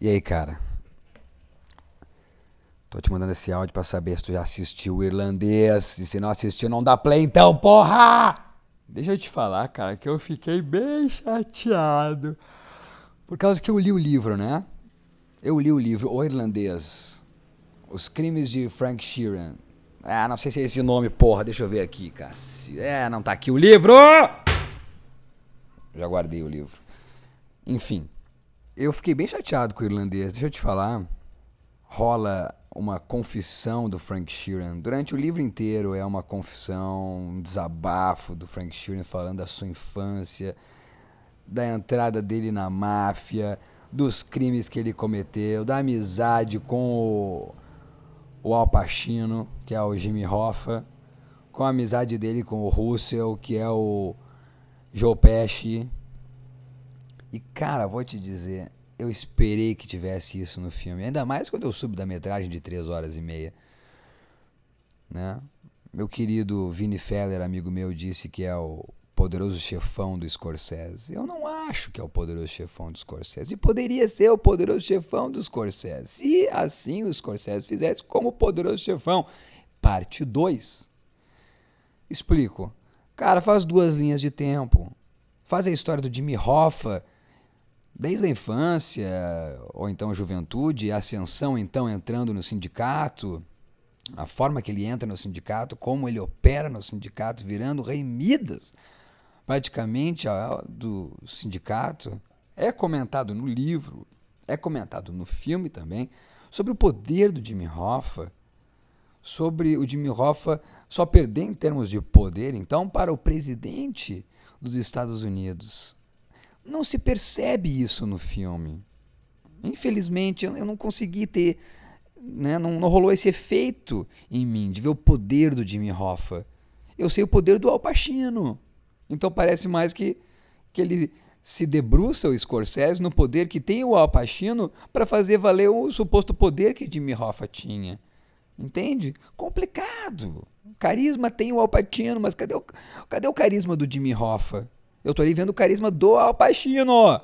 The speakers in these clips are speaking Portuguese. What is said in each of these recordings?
E aí, cara? Tô te mandando esse áudio pra saber se tu já assistiu o irlandês. E se não assistiu, não dá play então, porra! Deixa eu te falar, cara, que eu fiquei bem chateado. Por causa que eu li o livro, né? Eu li o livro O Irlandês. Os Crimes de Frank Sheeran. Ah, não sei se é esse nome, porra. Deixa eu ver aqui, cara. É, não tá aqui o livro! Já guardei o livro. Enfim, eu fiquei bem chateado com o irlandês. Deixa eu te falar. Rola uma confissão do Frank Sheeran. Durante o livro inteiro é uma confissão, um desabafo do Frank Sheeran falando da sua infância, da entrada dele na máfia, dos crimes que ele cometeu, da amizade com o, o Al Pacino, que é o Jimmy Hoffa, com a amizade dele com o Russell, que é o Joe Pesci. E cara, vou te dizer, eu esperei que tivesse isso no filme. Ainda mais quando eu subo da metragem de 3 horas e meia. Né? Meu querido Vini Feller, amigo meu, disse que é o poderoso chefão do Scorsese. Eu não acho que é o poderoso chefão do Scorsese. E poderia ser o poderoso chefão do Scorsese. Se assim o Scorsese fizesse como o poderoso chefão. Parte 2. Explico. Cara, faz duas linhas de tempo. Faz a história do Jimmy Hoffa desde a infância, ou então juventude, a ascensão então entrando no sindicato, a forma que ele entra no sindicato, como ele opera no sindicato, virando rei Midas, praticamente do sindicato, é comentado no livro, é comentado no filme também, sobre o poder do Jimmy Hoffa, sobre o Jimmy Hoffa só perder em termos de poder, então, para o presidente dos Estados Unidos, não se percebe isso no filme. Infelizmente, eu não consegui ter. Né, não, não rolou esse efeito em mim de ver o poder do Jimmy Hoffa. Eu sei o poder do Al Pacino. Então parece mais que, que ele se debruça o Scorsese no poder que tem o Al Pacino para fazer valer o suposto poder que Jimmy Hoffa tinha. Entende? Complicado. Carisma tem o Al Pacino, mas cadê o, cadê o carisma do Jimmy Hoffa? Eu tô ali vendo o carisma do Al Pacino.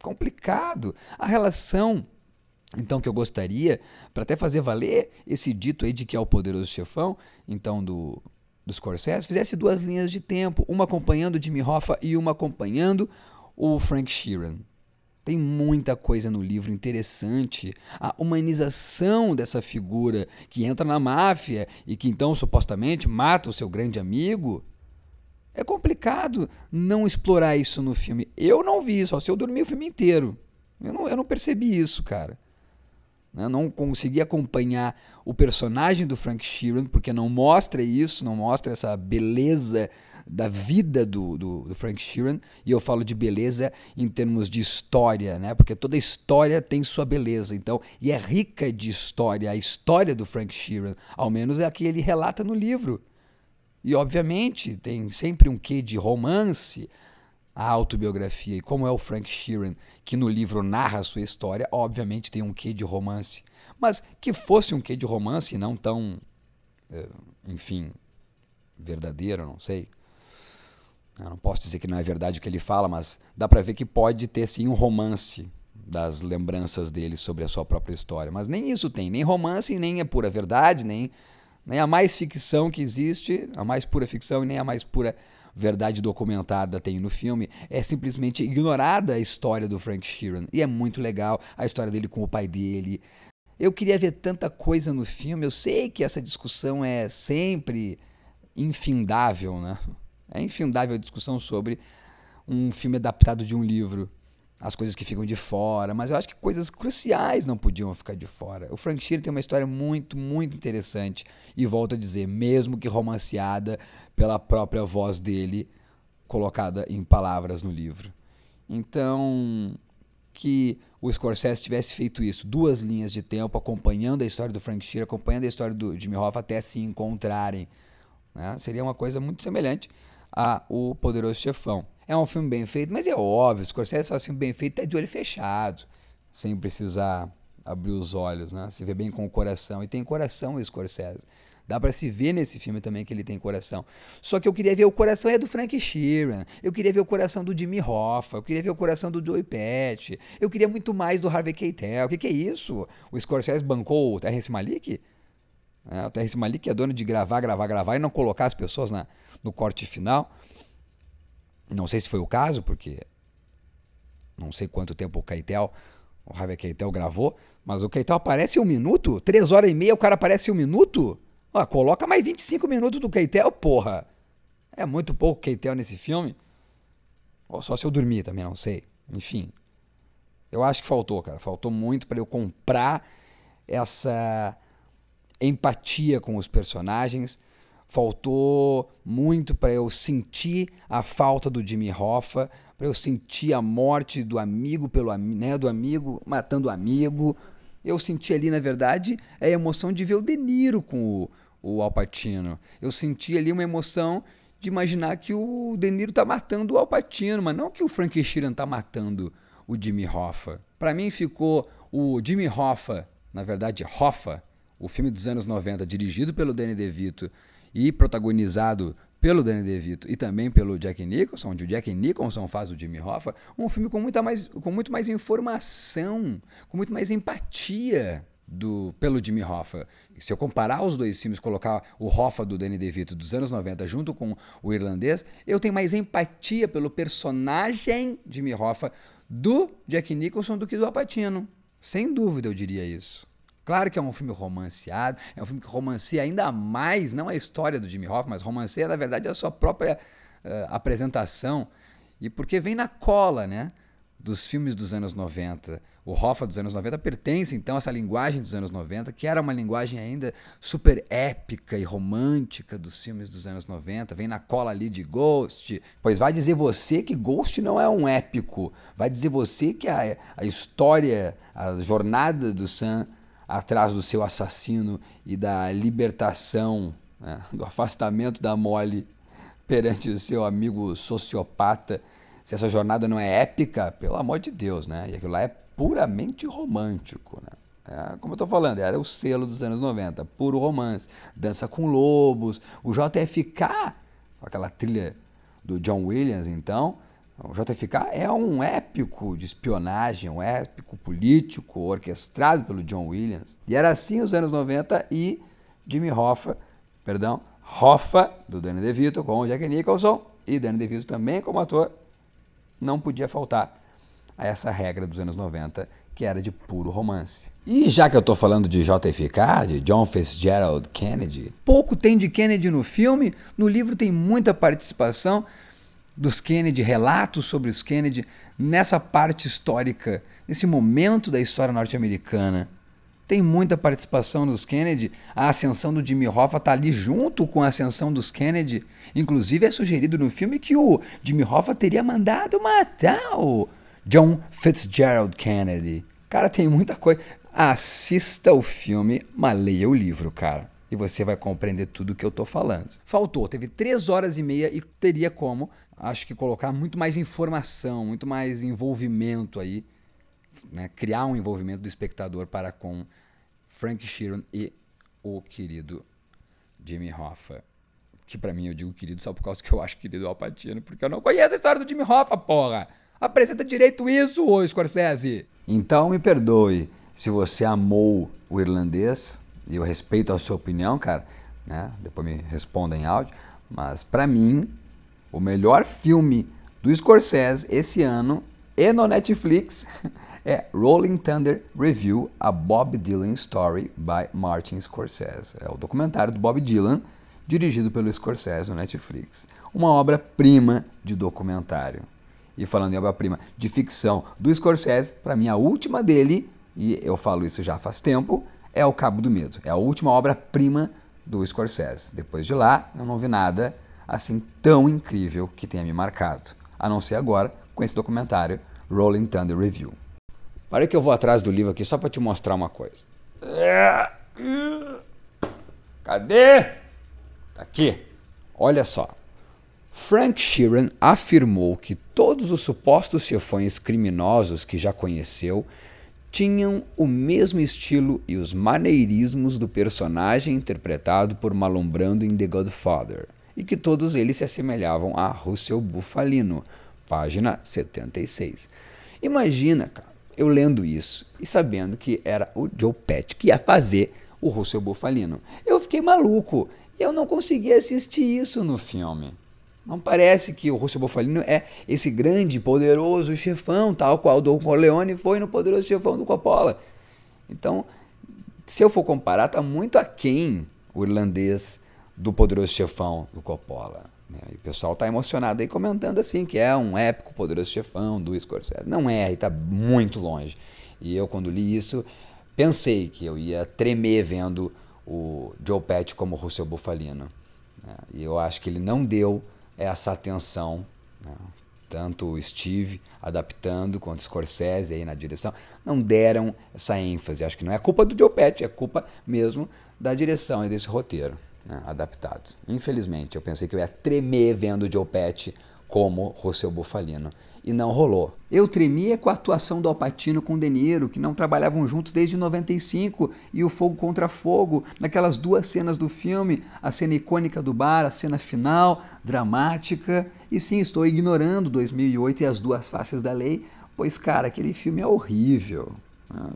Complicado. A relação, então, que eu gostaria, para até fazer valer esse dito aí de que é o poderoso chefão, então, do, dos Scorsese, fizesse duas linhas de tempo, uma acompanhando o Jimmy Hoffa e uma acompanhando o Frank Sheeran. Tem muita coisa no livro interessante. A humanização dessa figura que entra na máfia e que então supostamente mata o seu grande amigo é complicado não explorar isso no filme. Eu não vi, só se eu dormi o filme inteiro. Eu não, eu não percebi isso, cara. Eu não consegui acompanhar o personagem do Frank Sheeran, porque não mostra isso, não mostra essa beleza da vida do, do, do, Frank Sheeran. E eu falo de beleza em termos de história, né? Porque toda história tem sua beleza. Então, e é rica de história. A história do Frank Sheeran, ao menos é a que ele relata no livro. E, obviamente, tem sempre um quê de romance a autobiografia. E como é o Frank Sheeran, que no livro narra a sua história, obviamente tem um quê de romance. Mas que fosse um quê de romance e não tão, eh, enfim, verdadeiro, não sei. Eu não posso dizer que não é verdade o que ele fala, mas dá para ver que pode ter sim um romance das lembranças dele sobre a sua própria história. Mas nem isso tem, nem romance, nem é pura verdade, nem nem a mais ficção que existe, a mais pura ficção e nem a mais pura verdade documentada tem no filme, é simplesmente ignorada a história do Frank Sheeran. E é muito legal a história dele com o pai dele. Eu queria ver tanta coisa no filme. Eu sei que essa discussão é sempre infindável, né? É infindável a discussão sobre um filme adaptado de um livro as coisas que ficam de fora, mas eu acho que coisas cruciais não podiam ficar de fora. O Frank Sheeran tem uma história muito, muito interessante e volto a dizer, mesmo que romanceada pela própria voz dele, colocada em palavras no livro. Então, que o Scorsese tivesse feito isso, duas linhas de tempo acompanhando a história do Frank Sheeran, acompanhando a história do Jimmy Hoffa até se encontrarem, né? seria uma coisa muito semelhante a O Poderoso Chefão. É um filme bem feito, mas é óbvio, Scorsese faz filme bem feito até de olho fechado, sem precisar abrir os olhos, né? Se vê bem com o coração. E tem coração o Scorsese. Dá para se ver nesse filme também que ele tem coração. Só que eu queria ver o coração é do Frank Sheeran. Eu queria ver o coração do Jimmy Hoffa. Eu queria ver o coração do Joey Patch. Eu queria muito mais do Harvey Keitel. O que, que é isso? O Scorsese bancou o Terrence Malick? É, o Terrence Malick é dono de gravar, gravar, gravar e não colocar as pessoas na, no corte final. Não sei se foi o caso, porque não sei quanto tempo o Keitel, o Harvey Keitel gravou, mas o Keitel aparece em um minuto? Três horas e meia o cara aparece em um minuto? Ah, coloca mais 25 minutos do Keitel, porra. É muito pouco Keitel nesse filme. Ou só se eu dormir também, não sei. Enfim. Eu acho que faltou, cara. Faltou muito para eu comprar essa empatia com os personagens. Faltou muito para eu sentir a falta do Jimmy Hoffa, para eu sentir a morte do amigo pelo né, do amigo matando o amigo. Eu senti ali, na verdade, a emoção de ver o De Niro com o, o Alpatino. Eu senti ali uma emoção de imaginar que o De Niro tá matando o Alpatino, mas não que o Frank Sheeran tá matando o Jimmy Hoffa. Para mim ficou o Jimmy Hoffa, na verdade Hoffa, o filme dos anos 90, dirigido pelo Danny DeVito e protagonizado pelo Danny DeVito e também pelo Jack Nicholson, onde o Jack Nicholson faz o Jimmy Hoffa, um filme com, muita mais, com muito mais informação, com muito mais empatia do, pelo Jimmy Hoffa. Se eu comparar os dois filmes, colocar o Hoffa do Danny DeVito dos anos 90 junto com o irlandês, eu tenho mais empatia pelo personagem Jimmy Hoffa do Jack Nicholson do que do Apatino. Sem dúvida eu diria isso. Claro que é um filme romanceado, é um filme que romancia ainda mais, não a história do Jimmy Hoffa, mas romancia, na verdade, a sua própria uh, apresentação. E porque vem na cola, né? dos filmes dos anos 90. O Hoffa dos anos 90 pertence então a essa linguagem dos anos 90, que era uma linguagem ainda super épica e romântica dos filmes dos anos 90. Vem na cola ali de Ghost. Pois vai dizer você que Ghost não é um épico. Vai dizer você que a, a história, a jornada do Sam atrás do seu assassino e da libertação, né, do afastamento da Molly perante o seu amigo sociopata se essa jornada não é épica, pelo amor de Deus, né? E aquilo lá é puramente romântico, né? É, como eu tô falando, era o selo dos anos 90, puro romance. Dança com Lobos, o JFK, aquela trilha do John Williams, então. O JFK é um épico de espionagem, um épico político orquestrado pelo John Williams. E era assim os anos 90 e Jimmy Hoffa, perdão, Hoffa, do Danny DeVito, com o Jack Nicholson, e Danny DeVito também como ator, não podia faltar a essa regra dos anos 90, que era de puro romance. E já que eu estou falando de JFK, de John Fitzgerald Kennedy, pouco tem de Kennedy no filme, no livro tem muita participação dos Kennedy, relatos sobre os Kennedy, nessa parte histórica, nesse momento da história norte-americana. Tem muita participação dos Kennedy. A ascensão do Jimmy Hoffa está ali junto com a ascensão dos Kennedy. Inclusive é sugerido no filme que o Jimmy Hoffa teria mandado matar o John Fitzgerald Kennedy. Cara, tem muita coisa. Assista o filme, mas leia o livro, cara. E você vai compreender tudo o que eu tô falando. Faltou, teve três horas e meia e teria como, acho que colocar muito mais informação, muito mais envolvimento aí né, criar um envolvimento do espectador para com Frank Sheeran e o querido Jimmy Hoffa. Que para mim eu digo querido só por causa que eu acho querido Al Pacino, porque eu não conheço a história do Jimmy Hoffa, porra! Apresenta direito isso, ô Scorsese! Então me perdoe se você amou o irlandês, e eu respeito a sua opinião, cara, né? Depois me responda em áudio, mas para mim, o melhor filme do Scorsese esse ano e no Netflix é Rolling Thunder Review, a Bob Dylan Story by Martin Scorsese. É o documentário do Bob Dylan, dirigido pelo Scorsese no Netflix. Uma obra-prima de documentário. E falando em obra-prima de ficção do Scorsese, para mim a última dele, e eu falo isso já faz tempo, é O Cabo do Medo. É a última obra-prima do Scorsese. Depois de lá, eu não vi nada assim tão incrível que tenha me marcado. A não ser agora com esse documentário Rolling Thunder Review. Para que eu vou atrás do livro aqui só para te mostrar uma coisa. Cadê? Tá aqui. Olha só. Frank Sheeran afirmou que todos os supostos chefões criminosos que já conheceu tinham o mesmo estilo e os maneirismos do personagem interpretado por Marlon Brando em The Godfather, e que todos eles se assemelhavam a Russell Bufalino, página 76. Imagina, cara, eu lendo isso e sabendo que era o Joe Pesci que ia fazer o Russell Bufalino. Eu fiquei maluco e eu não consegui assistir isso no filme. Não parece que o Russell Bufalino é esse grande, poderoso chefão, tal qual Don Corleone foi no poderoso chefão do Coppola. Então, se eu for comparar, está muito aquém o irlandês do poderoso chefão do Coppola. Né? E o pessoal está emocionado aí comentando assim que é um épico poderoso chefão do Scorsese. Não é, está muito longe. E eu, quando li isso, pensei que eu ia tremer vendo o Joe Pesci como Russell Bufalino. Né? E eu acho que ele não deu essa atenção, né? tanto o Steve adaptando quanto o Scorsese aí na direção, não deram essa ênfase. Acho que não é culpa do Joe Pesci, é culpa mesmo da direção e desse roteiro né? adaptado. Infelizmente, eu pensei que eu ia tremer vendo Joe Pesci como Russell Bufalino e não rolou. Eu tremia com a atuação do Alpatino com o De Niro, que não trabalhavam juntos desde 95, e o Fogo contra Fogo, naquelas duas cenas do filme, a cena icônica do bar, a cena final, dramática. E sim, estou ignorando 2008 e as duas faces da lei, pois, cara, aquele filme é horrível. Né?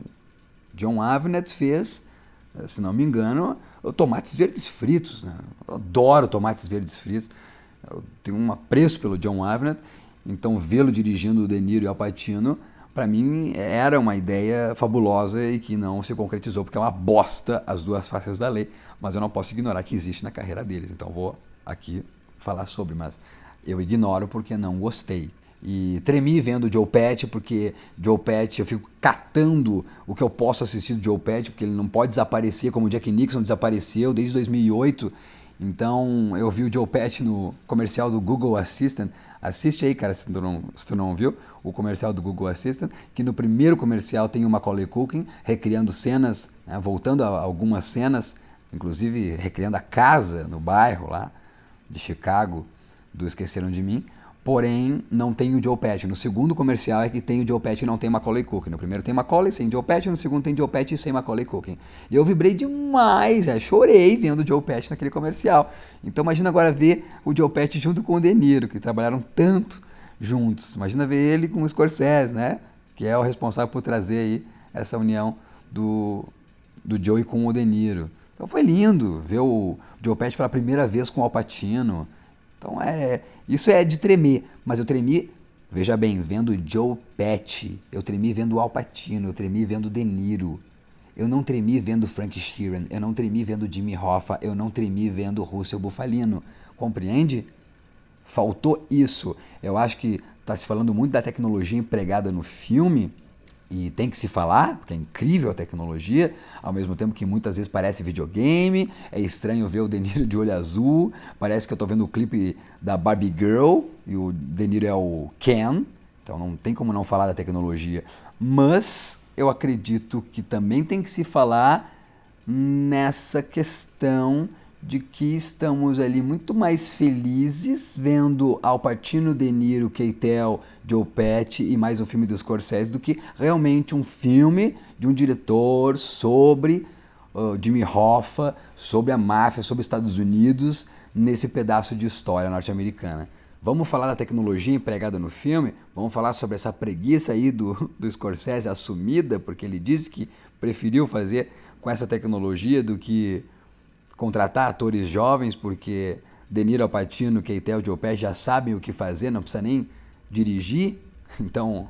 John Avnet fez, se não me engano, tomates verdes fritos. Né? Eu adoro tomates verdes fritos. Eu tenho um apreço pelo John Avnet então, vê-lo dirigindo o De Niro e Al Pacino, para mim era uma ideia fabulosa e que não se concretizou, porque é uma bosta as duas faces da lei, mas eu não posso ignorar que existe na carreira deles. Então, vou aqui falar sobre, mas eu ignoro porque não gostei. E tremi vendo Joe Pesci, porque Joe Pesci, eu fico catando o que eu posso assistir do Joe Pesci, porque ele não pode desaparecer como o Jack Nixon desapareceu desde 2008 então, eu vi o Joe Pesci no comercial do Google Assistant. Assiste aí, cara, se tu não, se tu não viu, o comercial do Google Assistant, que no primeiro comercial tem o Macaulay Culkin recriando cenas, né, voltando a algumas cenas, inclusive recriando a casa no bairro lá de Chicago, do Esqueceram de Mim. Porém, não tem o Joe Pesci. No segundo comercial é que tem o Joe Pesci e não tem Macaulay Culkin. No primeiro tem Macaulay sem Joe Pesci, no segundo tem Joe Pesci sem Macaulay Culkin. E eu vibrei demais, já chorei vendo o Joe Pesci naquele comercial. Então imagina agora ver o Joe Pesci junto com o De Niro, que trabalharam tanto juntos. Imagina ver ele com o Scorsese, né? Que é o responsável por trazer aí essa união do, do Joe com o De Niro. Então foi lindo ver o Joe Pesci pela primeira vez com o Al Pacino. Então é, isso é de tremer, mas eu tremi, veja bem, vendo Joe Pesci, eu tremi vendo Al Pacino, eu tremi vendo De Niro. Eu não tremi vendo Frank Sheeran, eu não tremi vendo Jimmy Hoffa, eu não tremi vendo Russell Bufalino. Compreende? Faltou isso. Eu acho que está se falando muito da tecnologia empregada no filme, e tem que se falar, porque é incrível a tecnologia, ao mesmo tempo que muitas vezes parece videogame, é estranho ver o Deniro de olho azul, parece que eu estou vendo o clipe da Barbie Girl e o Deniro é o Ken, então não tem como não falar da tecnologia, mas eu acredito que também tem que se falar nessa questão de que estamos ali muito mais felizes vendo Al Pacino, De Niro, Keitel, Joe Pesci e mais um filme dos Scorsese do que realmente um filme de um diretor sobre uh, Jimmy Hoffa, sobre a máfia, sobre os Estados Unidos nesse pedaço de história norte-americana. Vamos falar da tecnologia empregada no filme? Vamos falar sobre essa preguiça aí do, do Scorsese assumida, porque ele disse que preferiu fazer com essa tecnologia do que contratar atores jovens, porque Deniro Alpatino, Keitel Joe já sabem o que fazer, não precisa nem dirigir. Então,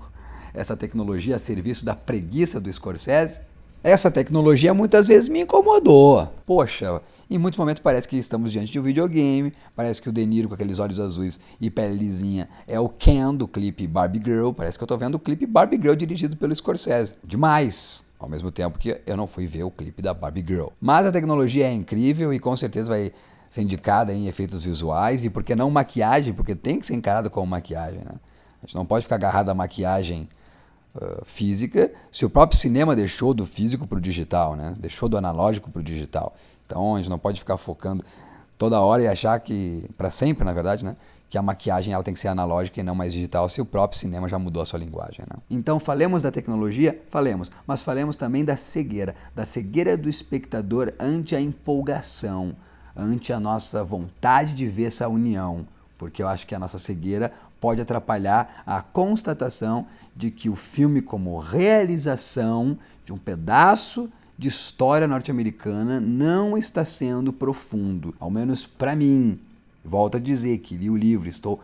essa tecnologia a serviço da preguiça do Scorsese, essa tecnologia muitas vezes me incomodou. Poxa, em muitos momentos parece que estamos diante de um videogame, parece que o Deniro com aqueles olhos azuis e pele lisinha é o Ken do clipe Barbie Girl, parece que eu estou vendo o clipe Barbie Girl dirigido pelo Scorsese. Demais! Ao mesmo tempo que eu não fui ver o clipe da Barbie Girl. Mas a tecnologia é incrível e com certeza vai ser indicada em efeitos visuais e por que não maquiagem, porque tem que ser encarado como maquiagem. Né? A gente não pode ficar agarrado à maquiagem uh, física se o próprio cinema deixou do físico para o digital, né? deixou do analógico para o digital. Então a gente não pode ficar focando toda hora e achar que, para sempre, na verdade, né? que a maquiagem ela tem que ser analógica e não mais digital, se o próprio cinema já mudou a sua linguagem. Né? Então, falemos da tecnologia? Falemos, mas falemos também da cegueira, da cegueira do espectador ante a empolgação, ante a nossa vontade de ver essa união, porque eu acho que a nossa cegueira pode atrapalhar a constatação de que o filme, como realização de um pedaço de história norte-americana, não está sendo profundo, ao menos para mim. Volto a dizer que li o livro, estou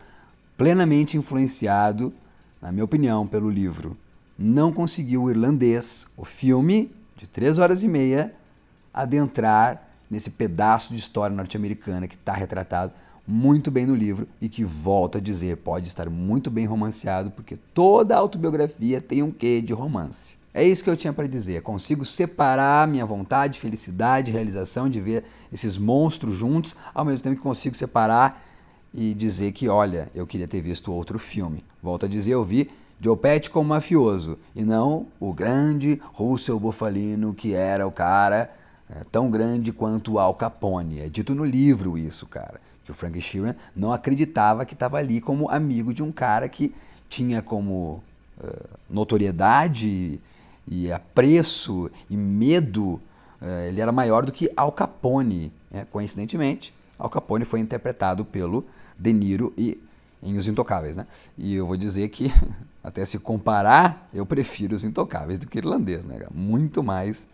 plenamente influenciado, na minha opinião, pelo livro. Não conseguiu o irlandês, o filme de três horas e meia, adentrar nesse pedaço de história norte-americana que está retratado muito bem no livro e que, volta a dizer, pode estar muito bem romanceado, porque toda autobiografia tem um quê de romance. É isso que eu tinha para dizer. Consigo separar minha vontade, felicidade, realização de ver esses monstros juntos, ao mesmo tempo que consigo separar e dizer que, olha, eu queria ter visto outro filme. Volto a dizer, eu vi Joe Pesci como mafioso e não o grande Russell Bufalino que era o cara é, tão grande quanto Al Capone. É dito no livro isso, cara que o Frank Sheeran não acreditava que estava ali como amigo de um cara que tinha como uh, notoriedade e apreço e medo, uh, ele era maior do que Al Capone. Né? Coincidentemente, Al Capone foi interpretado pelo De Niro e em Os Intocáveis, né? E eu vou dizer que, até se comparar, eu prefiro Os Intocáveis do que Irlandês, né? Muito mais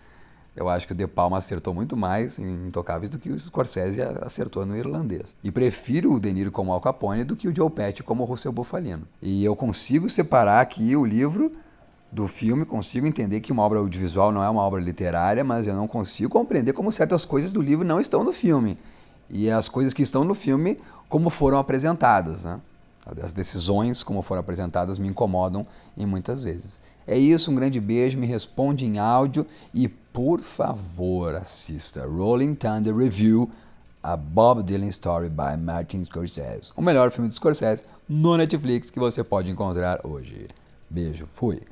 eu acho que o De Palma acertou muito mais em Intocáveis do que o Scorsese acertou no irlandês. E prefiro o De Niro como Al Capone do que o Joe Pesci como Russell Bufalino. E eu consigo separar aqui o livro do filme, consigo entender que uma obra audiovisual não é uma obra literária, mas eu não consigo compreender como certas coisas do livro não estão no filme. E as coisas que estão no filme, como foram apresentadas, né? As decisões, como foram apresentadas, me incomodam em muitas vezes. É isso, um grande beijo, me responde em áudio e, por favor, assista Rolling Thunder Review, a Bob Dylan Story by Martin Scorsese. O melhor filme do Scorsese no Netflix que você pode encontrar hoje. Beijo, fui.